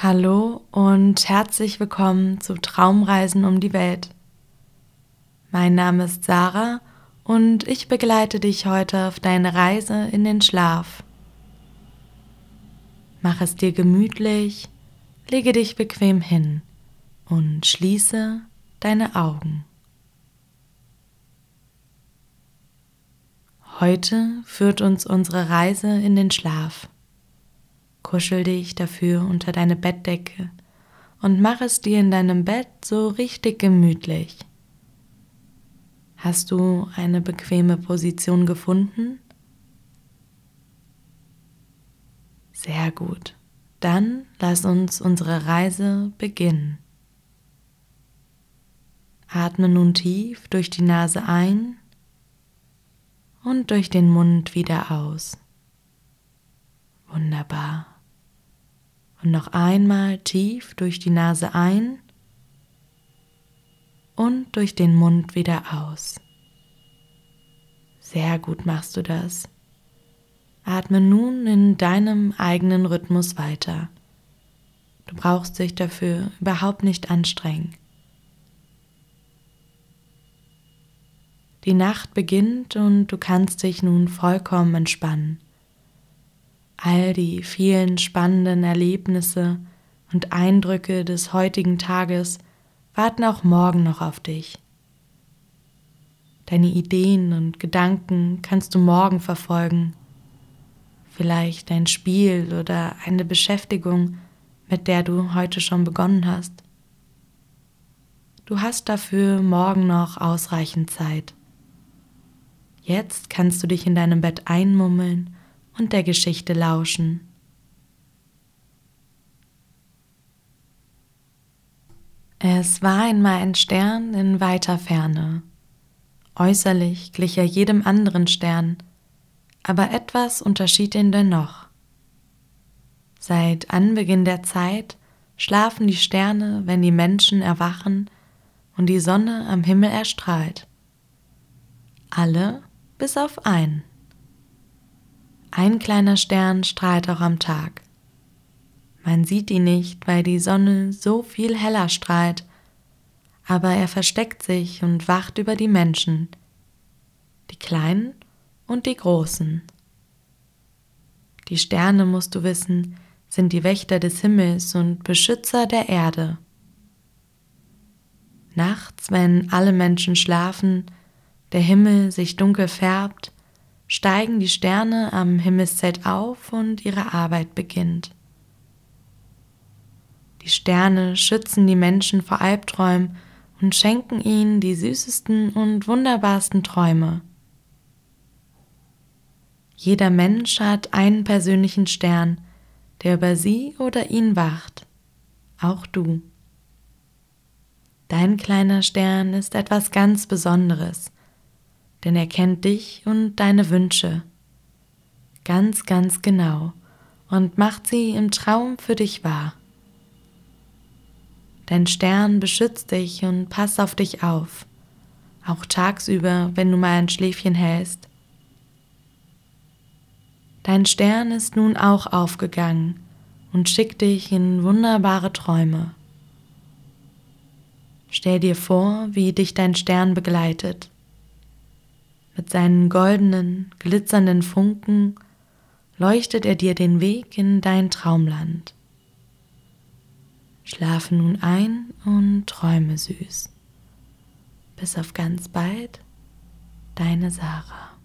Hallo und herzlich willkommen zu Traumreisen um die Welt. Mein Name ist Sarah und ich begleite dich heute auf deine Reise in den Schlaf. Mach es dir gemütlich, lege dich bequem hin und schließe deine Augen. Heute führt uns unsere Reise in den Schlaf. Kuschel dich dafür unter deine Bettdecke und mach es dir in deinem Bett so richtig gemütlich. Hast du eine bequeme Position gefunden? Sehr gut. Dann lass uns unsere Reise beginnen. Atme nun tief durch die Nase ein und durch den Mund wieder aus. Wunderbar. Und noch einmal tief durch die Nase ein und durch den Mund wieder aus. Sehr gut machst du das. Atme nun in deinem eigenen Rhythmus weiter. Du brauchst dich dafür überhaupt nicht anstrengen. Die Nacht beginnt und du kannst dich nun vollkommen entspannen. All die vielen spannenden Erlebnisse und Eindrücke des heutigen Tages warten auch morgen noch auf dich. Deine Ideen und Gedanken kannst du morgen verfolgen. Vielleicht ein Spiel oder eine Beschäftigung, mit der du heute schon begonnen hast. Du hast dafür morgen noch ausreichend Zeit. Jetzt kannst du dich in deinem Bett einmummeln und der Geschichte lauschen. Es war einmal ein Stern in weiter Ferne. Äußerlich glich er jedem anderen Stern, aber etwas unterschied ihn dennoch. Seit Anbeginn der Zeit schlafen die Sterne, wenn die Menschen erwachen und die Sonne am Himmel erstrahlt. Alle bis auf einen. Ein kleiner Stern strahlt auch am Tag. Man sieht ihn nicht, weil die Sonne so viel heller strahlt, aber er versteckt sich und wacht über die Menschen, die Kleinen und die Großen. Die Sterne, musst du wissen, sind die Wächter des Himmels und Beschützer der Erde. Nachts, wenn alle Menschen schlafen, der Himmel sich dunkel färbt, steigen die Sterne am Himmelszelt auf und ihre Arbeit beginnt. Die Sterne schützen die Menschen vor Albträumen und schenken ihnen die süßesten und wunderbarsten Träume. Jeder Mensch hat einen persönlichen Stern, der über sie oder ihn wacht, auch du. Dein kleiner Stern ist etwas ganz Besonderes, denn er kennt dich und deine Wünsche ganz, ganz genau und macht sie im Traum für dich wahr. Dein Stern beschützt dich und passt auf dich auf, auch tagsüber, wenn du mal ein Schläfchen hältst. Dein Stern ist nun auch aufgegangen und schickt dich in wunderbare Träume. Stell dir vor, wie dich dein Stern begleitet mit seinen goldenen, glitzernden Funken leuchtet er dir den Weg in dein Traumland. Schlafe nun ein und träume süß. Bis auf ganz bald, deine Sarah.